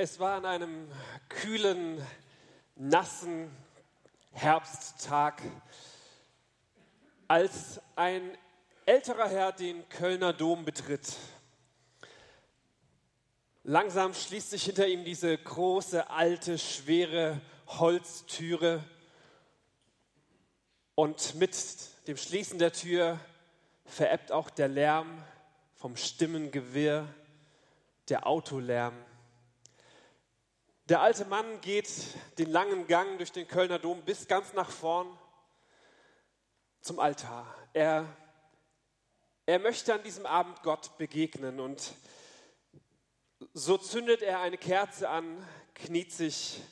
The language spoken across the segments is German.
Es war an einem kühlen, nassen Herbsttag, als ein älterer Herr den Kölner Dom betritt. Langsam schließt sich hinter ihm diese große, alte, schwere Holztüre und mit dem Schließen der Tür verebbt auch der Lärm vom Stimmengewirr, der Autolärm. Der alte Mann geht den langen Gang durch den Kölner Dom bis ganz nach vorn zum Altar. Er, er möchte an diesem Abend Gott begegnen und so zündet er eine Kerze an, kniet sich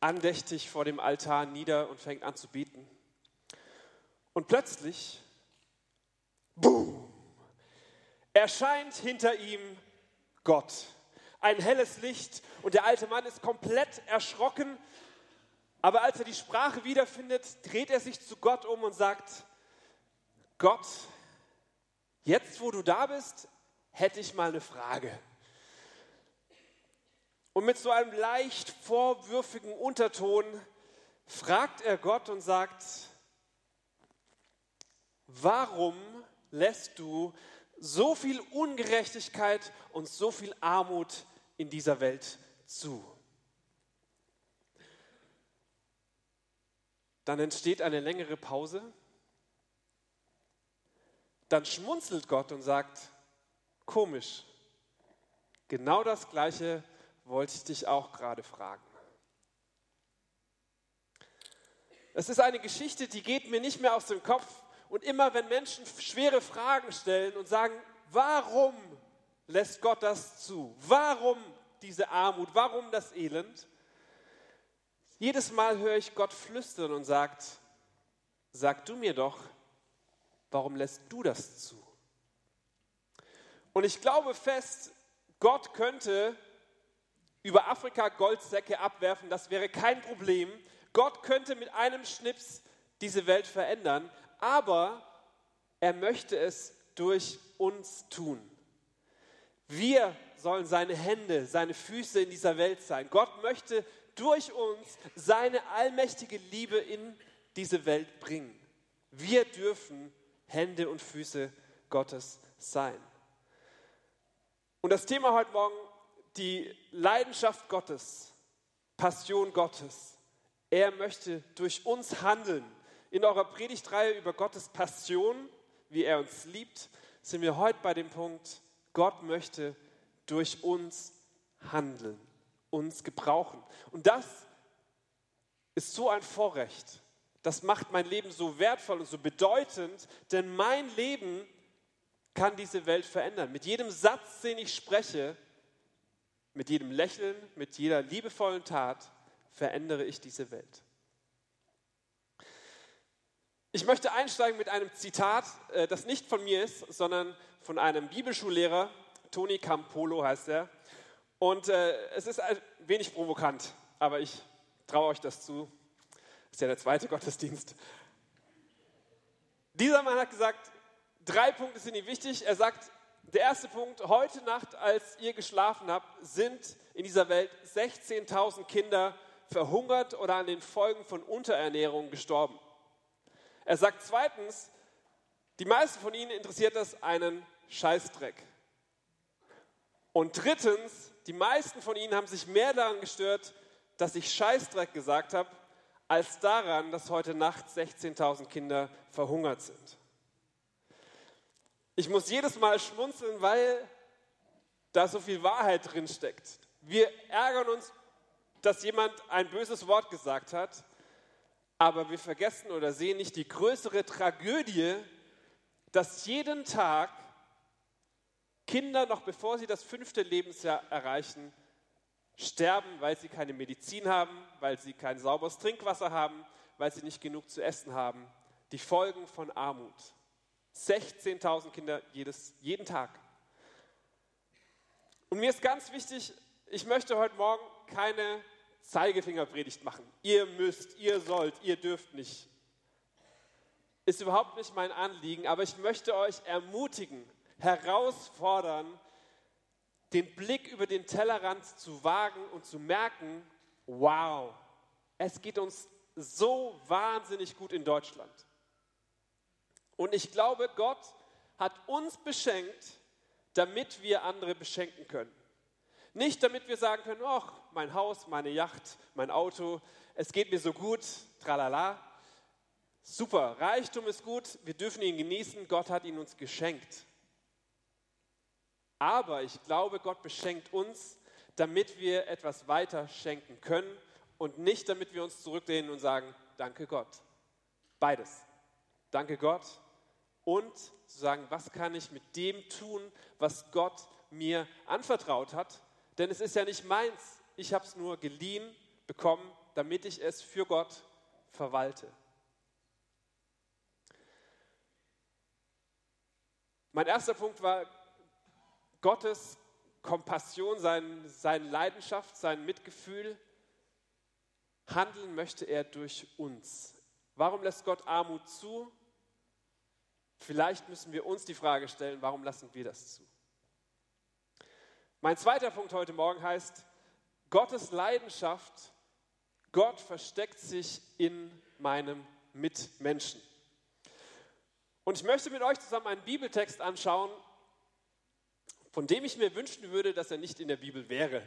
andächtig vor dem Altar nieder und fängt an zu beten. Und plötzlich, boom, erscheint hinter ihm Gott ein helles Licht und der alte Mann ist komplett erschrocken. Aber als er die Sprache wiederfindet, dreht er sich zu Gott um und sagt, Gott, jetzt wo du da bist, hätte ich mal eine Frage. Und mit so einem leicht vorwürfigen Unterton fragt er Gott und sagt, warum lässt du so viel Ungerechtigkeit und so viel Armut in dieser Welt zu. Dann entsteht eine längere Pause. Dann schmunzelt Gott und sagt, komisch, genau das gleiche wollte ich dich auch gerade fragen. Es ist eine Geschichte, die geht mir nicht mehr aus dem Kopf. Und immer wenn Menschen schwere Fragen stellen und sagen, warum lässt Gott das zu? Warum diese Armut? Warum das Elend? Jedes Mal höre ich Gott flüstern und sagt, sag du mir doch, warum lässt du das zu? Und ich glaube fest, Gott könnte über Afrika Goldsäcke abwerfen, das wäre kein Problem. Gott könnte mit einem Schnips diese Welt verändern, aber er möchte es durch uns tun. Wir sollen seine Hände, seine Füße in dieser Welt sein. Gott möchte durch uns seine allmächtige Liebe in diese Welt bringen. Wir dürfen Hände und Füße Gottes sein. Und das Thema heute Morgen, die Leidenschaft Gottes, Passion Gottes. Er möchte durch uns handeln. In eurer Predigtreihe über Gottes Passion, wie er uns liebt, sind wir heute bei dem Punkt, Gott möchte durch uns handeln, uns gebrauchen. Und das ist so ein Vorrecht. Das macht mein Leben so wertvoll und so bedeutend, denn mein Leben kann diese Welt verändern. Mit jedem Satz, den ich spreche, mit jedem Lächeln, mit jeder liebevollen Tat verändere ich diese Welt. Ich möchte einsteigen mit einem Zitat, äh, das nicht von mir ist, sondern von einem Bibelschullehrer, Toni Campolo heißt er. Und äh, es ist ein wenig provokant, aber ich traue euch das zu. Ist ja der zweite Gottesdienst. Dieser Mann hat gesagt, drei Punkte sind ihm wichtig. Er sagt, der erste Punkt, heute Nacht, als ihr geschlafen habt, sind in dieser Welt 16.000 Kinder verhungert oder an den Folgen von Unterernährung gestorben. Er sagt zweitens, die meisten von ihnen interessiert das einen Scheißdreck. Und drittens, die meisten von ihnen haben sich mehr daran gestört, dass ich Scheißdreck gesagt habe, als daran, dass heute Nacht 16.000 Kinder verhungert sind. Ich muss jedes Mal schmunzeln, weil da so viel Wahrheit drin steckt. Wir ärgern uns, dass jemand ein böses Wort gesagt hat, aber wir vergessen oder sehen nicht die größere Tragödie, dass jeden Tag Kinder, noch bevor sie das fünfte Lebensjahr erreichen, sterben, weil sie keine Medizin haben, weil sie kein sauberes Trinkwasser haben, weil sie nicht genug zu essen haben. Die Folgen von Armut. 16.000 Kinder jedes, jeden Tag. Und mir ist ganz wichtig, ich möchte heute Morgen keine Zeigefingerpredigt machen. Ihr müsst, ihr sollt, ihr dürft nicht. Ist überhaupt nicht mein Anliegen, aber ich möchte euch ermutigen, herausfordern, den Blick über den Tellerrand zu wagen und zu merken, wow, es geht uns so wahnsinnig gut in Deutschland. Und ich glaube, Gott hat uns beschenkt, damit wir andere beschenken können. Nicht damit wir sagen können, ach, mein Haus, meine Yacht, mein Auto, es geht mir so gut, tralala. Super, Reichtum ist gut, wir dürfen ihn genießen, Gott hat ihn uns geschenkt. Aber ich glaube, Gott beschenkt uns, damit wir etwas weiter schenken können und nicht damit wir uns zurücklehnen und sagen, danke Gott. Beides. Danke Gott und zu sagen, was kann ich mit dem tun, was Gott mir anvertraut hat. Denn es ist ja nicht meins, ich habe es nur geliehen bekommen, damit ich es für Gott verwalte. Mein erster Punkt war Gottes Kompassion, sein, seine Leidenschaft, sein Mitgefühl. Handeln möchte er durch uns. Warum lässt Gott Armut zu? Vielleicht müssen wir uns die Frage stellen, warum lassen wir das zu? Mein zweiter Punkt heute Morgen heißt, Gottes Leidenschaft, Gott versteckt sich in meinem Mitmenschen. Und ich möchte mit euch zusammen einen Bibeltext anschauen, von dem ich mir wünschen würde, dass er nicht in der Bibel wäre,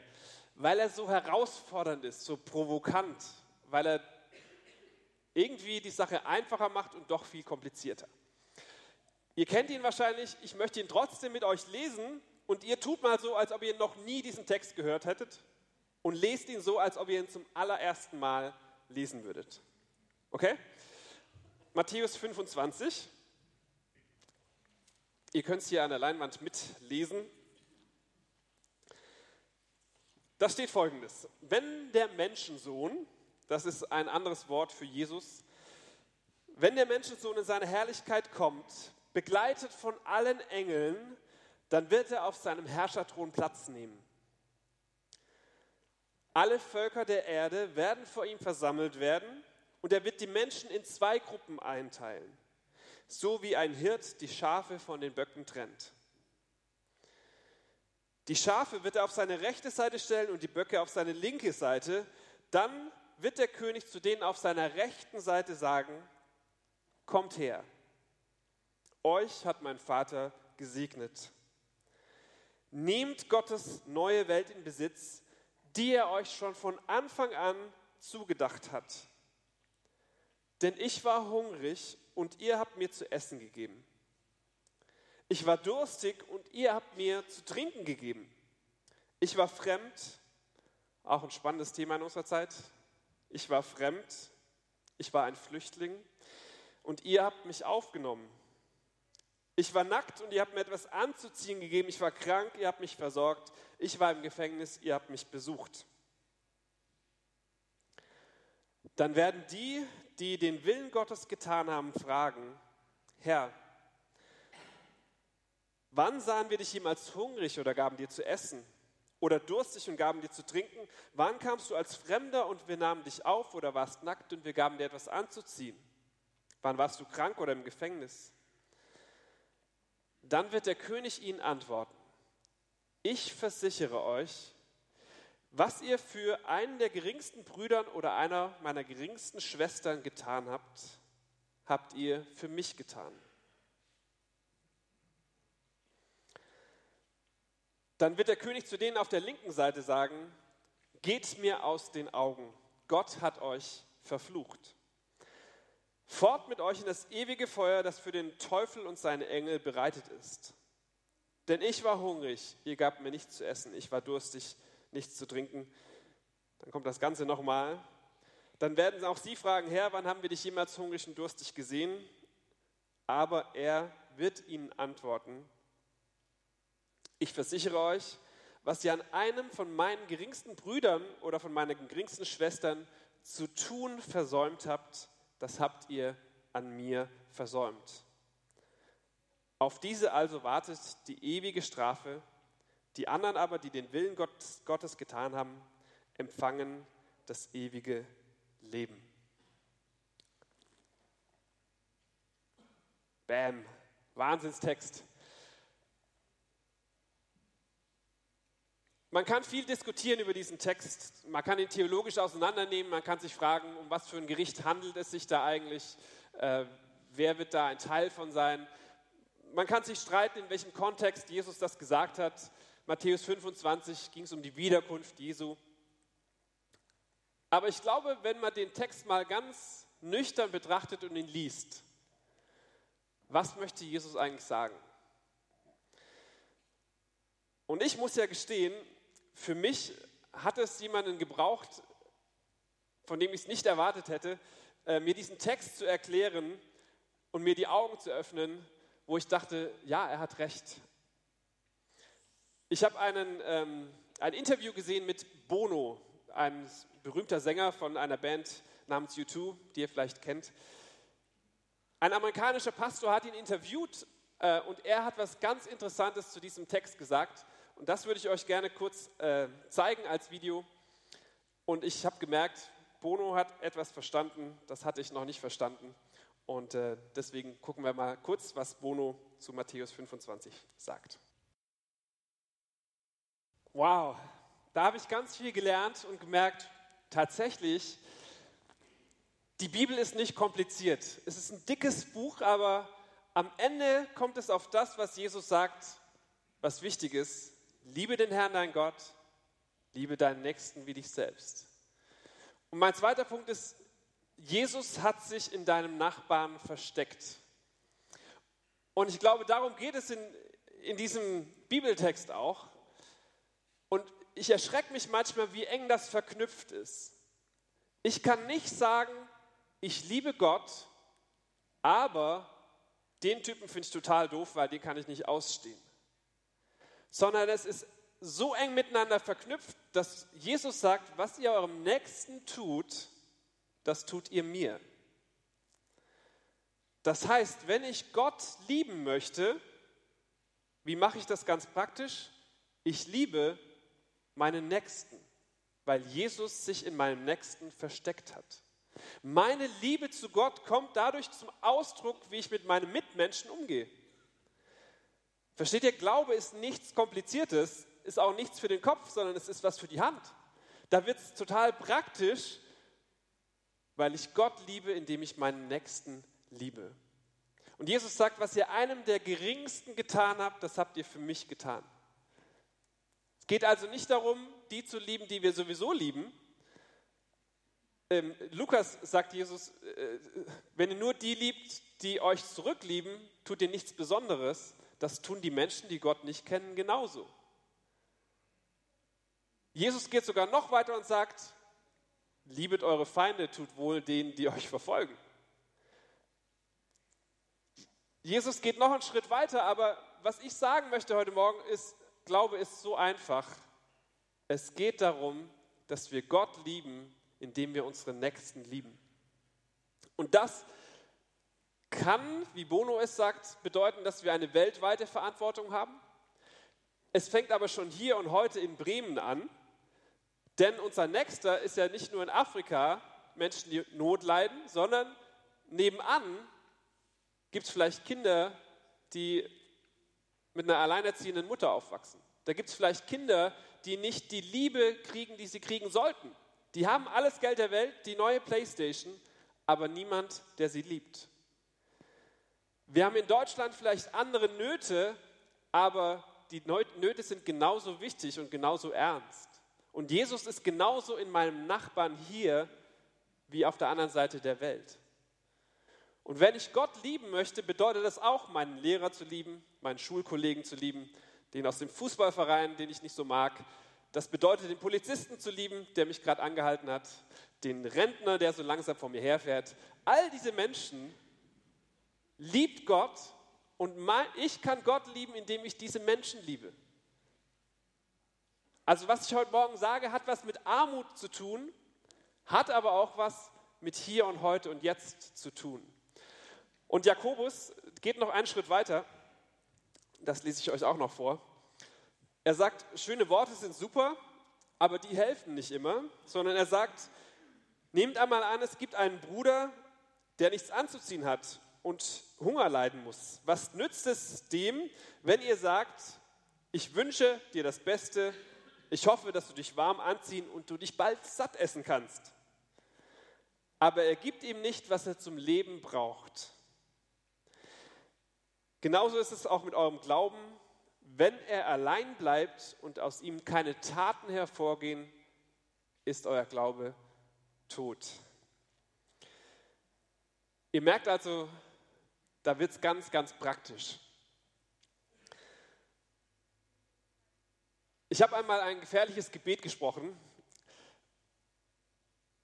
weil er so herausfordernd ist, so provokant, weil er irgendwie die Sache einfacher macht und doch viel komplizierter. Ihr kennt ihn wahrscheinlich, ich möchte ihn trotzdem mit euch lesen und ihr tut mal so, als ob ihr noch nie diesen Text gehört hättet und lest ihn so, als ob ihr ihn zum allerersten Mal lesen würdet. Okay? Matthäus 25. Ihr könnt es hier an der Leinwand mitlesen. Da steht folgendes. Wenn der Menschensohn, das ist ein anderes Wort für Jesus, wenn der Menschensohn in seine Herrlichkeit kommt, begleitet von allen Engeln, dann wird er auf seinem Herrscherthron Platz nehmen. Alle Völker der Erde werden vor ihm versammelt werden und er wird die Menschen in zwei Gruppen einteilen, so wie ein Hirt die Schafe von den Böcken trennt. Die Schafe wird er auf seine rechte Seite stellen und die Böcke auf seine linke Seite. Dann wird der König zu denen auf seiner rechten Seite sagen, kommt her, euch hat mein Vater gesegnet. Nehmt Gottes neue Welt in Besitz, die er euch schon von Anfang an zugedacht hat. Denn ich war hungrig und ihr habt mir zu essen gegeben. Ich war durstig und ihr habt mir zu trinken gegeben. Ich war fremd, auch ein spannendes Thema in unserer Zeit. Ich war fremd, ich war ein Flüchtling und ihr habt mich aufgenommen. Ich war nackt und ihr habt mir etwas anzuziehen gegeben. Ich war krank, ihr habt mich versorgt. Ich war im Gefängnis, ihr habt mich besucht. Dann werden die, die den Willen Gottes getan haben, fragen, Herr, wann sahen wir dich jemals hungrig oder gaben dir zu essen? Oder durstig und gaben dir zu trinken? Wann kamst du als Fremder und wir nahmen dich auf oder warst nackt und wir gaben dir etwas anzuziehen? Wann warst du krank oder im Gefängnis? Dann wird der König ihnen antworten, ich versichere euch, was ihr für einen der geringsten Brüdern oder einer meiner geringsten Schwestern getan habt, habt ihr für mich getan. Dann wird der König zu denen auf der linken Seite sagen, geht mir aus den Augen, Gott hat euch verflucht. Fort mit euch in das ewige Feuer, das für den Teufel und seine Engel bereitet ist. Denn ich war hungrig, ihr gabt mir nichts zu essen, ich war durstig, nichts zu trinken. Dann kommt das Ganze nochmal. Dann werden auch sie fragen, Herr, wann haben wir dich jemals hungrig und durstig gesehen? Aber er wird ihnen antworten, ich versichere euch, was ihr an einem von meinen geringsten Brüdern oder von meinen geringsten Schwestern zu tun versäumt habt, das habt ihr an mir versäumt. Auf diese also wartet die ewige Strafe. Die anderen aber, die den Willen Gottes getan haben, empfangen das ewige Leben. Bam, Wahnsinnstext. Man kann viel diskutieren über diesen Text. Man kann ihn theologisch auseinandernehmen. Man kann sich fragen, um was für ein Gericht handelt es sich da eigentlich? Äh, wer wird da ein Teil von sein? Man kann sich streiten, in welchem Kontext Jesus das gesagt hat. Matthäus 25 ging es um die Wiederkunft Jesu. Aber ich glaube, wenn man den Text mal ganz nüchtern betrachtet und ihn liest, was möchte Jesus eigentlich sagen? Und ich muss ja gestehen, für mich hat es jemanden gebraucht, von dem ich es nicht erwartet hätte, äh, mir diesen Text zu erklären und mir die Augen zu öffnen, wo ich dachte, ja, er hat recht. Ich habe einen, ähm, ein Interview gesehen mit Bono, ein berühmter Sänger von einer Band namens U2, die ihr vielleicht kennt. Ein amerikanischer Pastor hat ihn interviewt äh, und er hat was ganz Interessantes zu diesem Text gesagt. Und das würde ich euch gerne kurz äh, zeigen als Video. Und ich habe gemerkt, Bono hat etwas verstanden, das hatte ich noch nicht verstanden. Und äh, deswegen gucken wir mal kurz, was Bono zu Matthäus 25 sagt. Wow, da habe ich ganz viel gelernt und gemerkt, tatsächlich, die Bibel ist nicht kompliziert. Es ist ein dickes Buch, aber am Ende kommt es auf das, was Jesus sagt, was wichtig ist. Liebe den Herrn, dein Gott, liebe deinen Nächsten wie dich selbst. Und mein zweiter Punkt ist, Jesus hat sich in deinem Nachbarn versteckt. Und ich glaube, darum geht es in, in diesem Bibeltext auch. Und ich erschrecke mich manchmal, wie eng das verknüpft ist. Ich kann nicht sagen, ich liebe Gott, aber den Typen finde ich total doof, weil den kann ich nicht ausstehen sondern es ist so eng miteinander verknüpft, dass Jesus sagt, was ihr eurem Nächsten tut, das tut ihr mir. Das heißt, wenn ich Gott lieben möchte, wie mache ich das ganz praktisch? Ich liebe meinen Nächsten, weil Jesus sich in meinem Nächsten versteckt hat. Meine Liebe zu Gott kommt dadurch zum Ausdruck, wie ich mit meinen Mitmenschen umgehe. Versteht ihr, Glaube ist nichts Kompliziertes, ist auch nichts für den Kopf, sondern es ist was für die Hand. Da wird es total praktisch, weil ich Gott liebe, indem ich meinen Nächsten liebe. Und Jesus sagt, was ihr einem der geringsten getan habt, das habt ihr für mich getan. Es geht also nicht darum, die zu lieben, die wir sowieso lieben. Ähm, Lukas sagt Jesus, äh, wenn ihr nur die liebt, die euch zurücklieben, tut ihr nichts Besonderes das tun die Menschen, die Gott nicht kennen, genauso. Jesus geht sogar noch weiter und sagt, liebet eure Feinde, tut wohl denen, die euch verfolgen. Jesus geht noch einen Schritt weiter, aber was ich sagen möchte heute Morgen ist, Glaube ist so einfach. Es geht darum, dass wir Gott lieben, indem wir unsere Nächsten lieben. Und das kann, wie Bono es sagt, bedeuten, dass wir eine weltweite Verantwortung haben. Es fängt aber schon hier und heute in Bremen an, denn unser Nächster ist ja nicht nur in Afrika Menschen, die Not leiden, sondern nebenan gibt es vielleicht Kinder, die mit einer alleinerziehenden Mutter aufwachsen. Da gibt es vielleicht Kinder, die nicht die Liebe kriegen, die sie kriegen sollten. Die haben alles Geld der Welt, die neue Playstation, aber niemand, der sie liebt. Wir haben in Deutschland vielleicht andere Nöte, aber die Nöte sind genauso wichtig und genauso ernst. Und Jesus ist genauso in meinem Nachbarn hier wie auf der anderen Seite der Welt. Und wenn ich Gott lieben möchte, bedeutet das auch, meinen Lehrer zu lieben, meinen Schulkollegen zu lieben, den aus dem Fußballverein, den ich nicht so mag. Das bedeutet, den Polizisten zu lieben, der mich gerade angehalten hat, den Rentner, der so langsam vor mir herfährt. All diese Menschen liebt Gott und ich kann Gott lieben, indem ich diese Menschen liebe. Also was ich heute Morgen sage, hat was mit Armut zu tun, hat aber auch was mit hier und heute und jetzt zu tun. Und Jakobus geht noch einen Schritt weiter, das lese ich euch auch noch vor. Er sagt, schöne Worte sind super, aber die helfen nicht immer, sondern er sagt, nehmt einmal an, es gibt einen Bruder, der nichts anzuziehen hat und Hunger leiden muss. Was nützt es dem, wenn ihr sagt, ich wünsche dir das Beste, Ich hoffe, dass du dich warm anziehen und du dich bald satt essen kannst. Aber er gibt ihm nicht, was er zum Leben braucht. Genauso ist es auch mit eurem Glauben. Wenn er allein bleibt und aus ihm keine Taten hervorgehen, ist euer Glaube tot. Ihr merkt also, da wird es ganz, ganz praktisch. Ich habe einmal ein gefährliches Gebet gesprochen.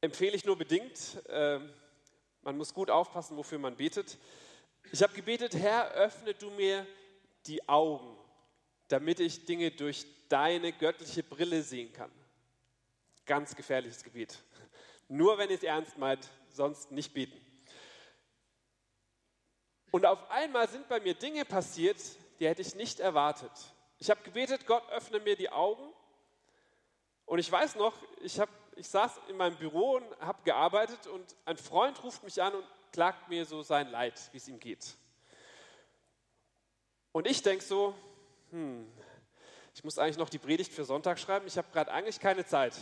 Empfehle ich nur bedingt. Ähm, man muss gut aufpassen, wofür man betet. Ich habe gebetet, Herr, öffne du mir die Augen, damit ich Dinge durch deine göttliche Brille sehen kann. Ganz gefährliches Gebet. Nur wenn ihr es ernst meint, sonst nicht beten. Und auf einmal sind bei mir Dinge passiert, die hätte ich nicht erwartet. Ich habe gebetet, Gott öffne mir die Augen. Und ich weiß noch, ich, hab, ich saß in meinem Büro und habe gearbeitet und ein Freund ruft mich an und klagt mir so sein Leid, wie es ihm geht. Und ich denke so, hm, ich muss eigentlich noch die Predigt für Sonntag schreiben, ich habe gerade eigentlich keine Zeit.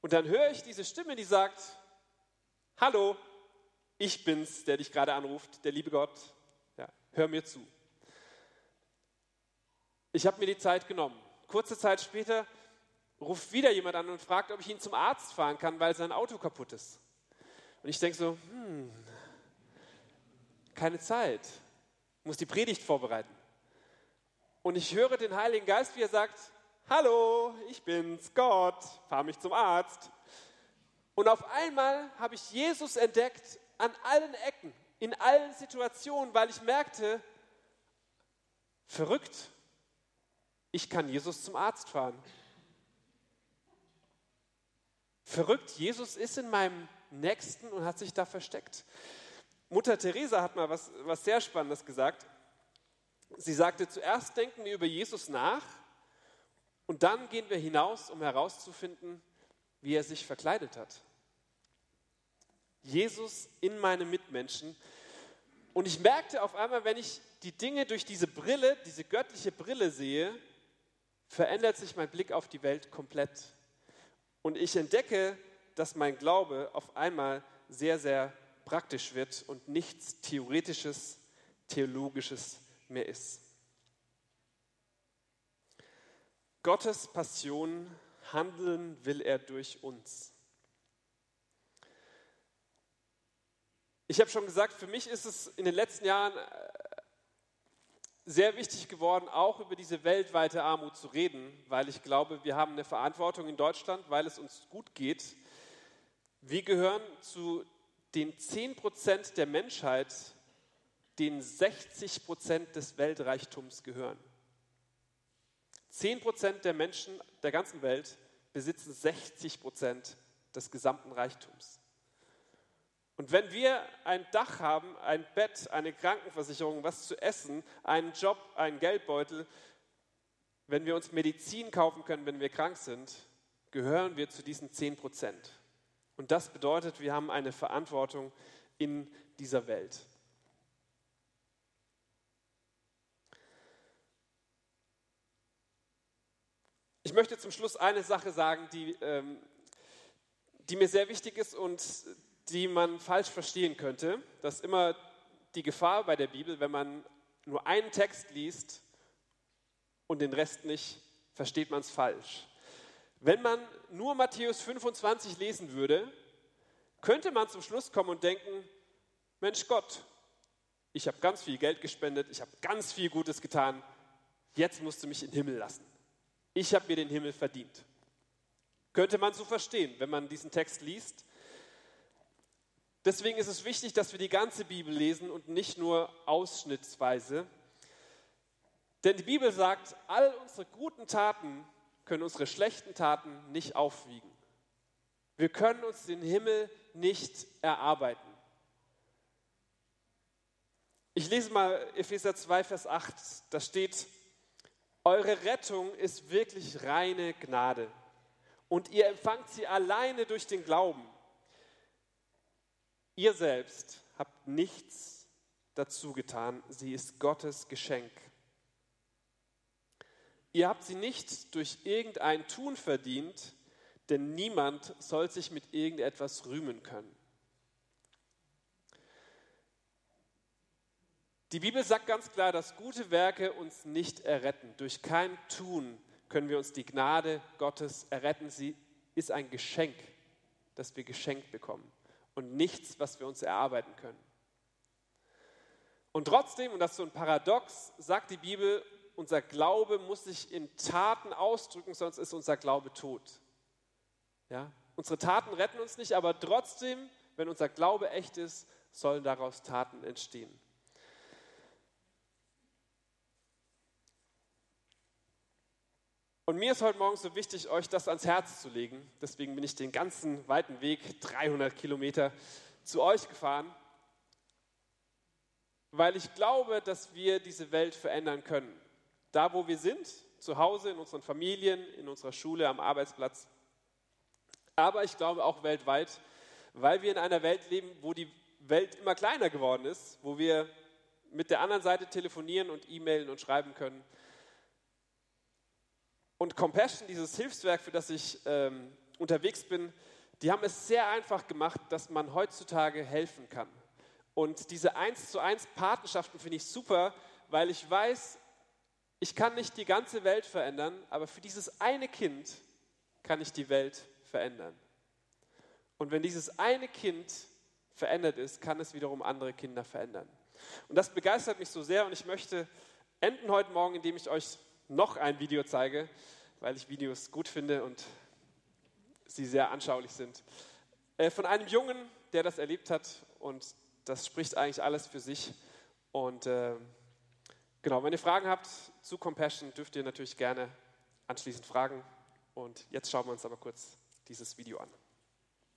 Und dann höre ich diese Stimme, die sagt, hallo, ich bin's, der dich gerade anruft, der liebe Gott, ja, hör mir zu. Ich habe mir die Zeit genommen. Kurze Zeit später ruft wieder jemand an und fragt, ob ich ihn zum Arzt fahren kann, weil sein Auto kaputt ist. Und ich denke so, hm, keine Zeit, muss die Predigt vorbereiten. Und ich höre den Heiligen Geist, wie er sagt, hallo, ich bin's, Gott, fahr mich zum Arzt. Und auf einmal habe ich Jesus entdeckt an allen Ecken, in allen Situationen, weil ich merkte, verrückt, ich kann Jesus zum Arzt fahren. Verrückt, Jesus ist in meinem Nächsten und hat sich da versteckt. Mutter Teresa hat mal was, was sehr Spannendes gesagt. Sie sagte, zuerst denken wir über Jesus nach und dann gehen wir hinaus, um herauszufinden, wie er sich verkleidet hat. Jesus in meine Mitmenschen. Und ich merkte auf einmal, wenn ich die Dinge durch diese Brille, diese göttliche Brille sehe, verändert sich mein Blick auf die Welt komplett. Und ich entdecke, dass mein Glaube auf einmal sehr, sehr praktisch wird und nichts Theoretisches, Theologisches mehr ist. Gottes Passion, handeln will er durch uns. Ich habe schon gesagt, für mich ist es in den letzten Jahren sehr wichtig geworden, auch über diese weltweite Armut zu reden, weil ich glaube, wir haben eine Verantwortung in Deutschland, weil es uns gut geht. Wir gehören zu den 10 Prozent der Menschheit, denen 60 Prozent des Weltreichtums gehören. 10 Prozent der Menschen der ganzen Welt besitzen 60 Prozent des gesamten Reichtums. Und wenn wir ein Dach haben, ein Bett, eine Krankenversicherung, was zu essen, einen Job, einen Geldbeutel, wenn wir uns Medizin kaufen können, wenn wir krank sind, gehören wir zu diesen 10 Prozent. Und das bedeutet, wir haben eine Verantwortung in dieser Welt. Ich möchte zum Schluss eine Sache sagen, die, ähm, die mir sehr wichtig ist und die man falsch verstehen könnte. Das ist immer die Gefahr bei der Bibel, wenn man nur einen Text liest und den Rest nicht, versteht man es falsch. Wenn man nur Matthäus 25 lesen würde, könnte man zum Schluss kommen und denken, Mensch Gott, ich habe ganz viel Geld gespendet, ich habe ganz viel Gutes getan, jetzt musst du mich in den Himmel lassen. Ich habe mir den Himmel verdient. Könnte man so verstehen, wenn man diesen Text liest. Deswegen ist es wichtig, dass wir die ganze Bibel lesen und nicht nur ausschnittsweise. Denn die Bibel sagt, all unsere guten Taten können unsere schlechten Taten nicht aufwiegen. Wir können uns den Himmel nicht erarbeiten. Ich lese mal Epheser 2, Vers 8. Da steht, eure Rettung ist wirklich reine Gnade und ihr empfangt sie alleine durch den Glauben. Ihr selbst habt nichts dazu getan, sie ist Gottes Geschenk. Ihr habt sie nicht durch irgendein Tun verdient, denn niemand soll sich mit irgendetwas rühmen können. Die Bibel sagt ganz klar, dass gute Werke uns nicht erretten. Durch kein Tun können wir uns die Gnade Gottes erretten. Sie ist ein Geschenk, das wir geschenkt bekommen und nichts, was wir uns erarbeiten können. Und trotzdem, und das ist so ein Paradox, sagt die Bibel, unser Glaube muss sich in Taten ausdrücken, sonst ist unser Glaube tot. Ja? Unsere Taten retten uns nicht, aber trotzdem, wenn unser Glaube echt ist, sollen daraus Taten entstehen. Und mir ist heute Morgen so wichtig, euch das ans Herz zu legen. Deswegen bin ich den ganzen weiten Weg, 300 Kilometer, zu euch gefahren, weil ich glaube, dass wir diese Welt verändern können. Da, wo wir sind, zu Hause, in unseren Familien, in unserer Schule, am Arbeitsplatz. Aber ich glaube auch weltweit, weil wir in einer Welt leben, wo die Welt immer kleiner geworden ist, wo wir mit der anderen Seite telefonieren und e-mailen und schreiben können und Compassion, dieses Hilfswerk, für das ich ähm, unterwegs bin, die haben es sehr einfach gemacht, dass man heutzutage helfen kann. Und diese eins zu eins Patenschaften finde ich super, weil ich weiß, ich kann nicht die ganze Welt verändern, aber für dieses eine Kind kann ich die Welt verändern. Und wenn dieses eine Kind verändert ist, kann es wiederum andere Kinder verändern. Und das begeistert mich so sehr und ich möchte enden heute Morgen, indem ich euch noch ein Video zeige, weil ich Videos gut finde und sie sehr anschaulich sind. Äh, von einem Jungen, der das erlebt hat und das spricht eigentlich alles für sich. Und äh, genau, wenn ihr Fragen habt zu Compassion, dürft ihr natürlich gerne anschließend fragen. Und jetzt schauen wir uns aber kurz dieses Video an.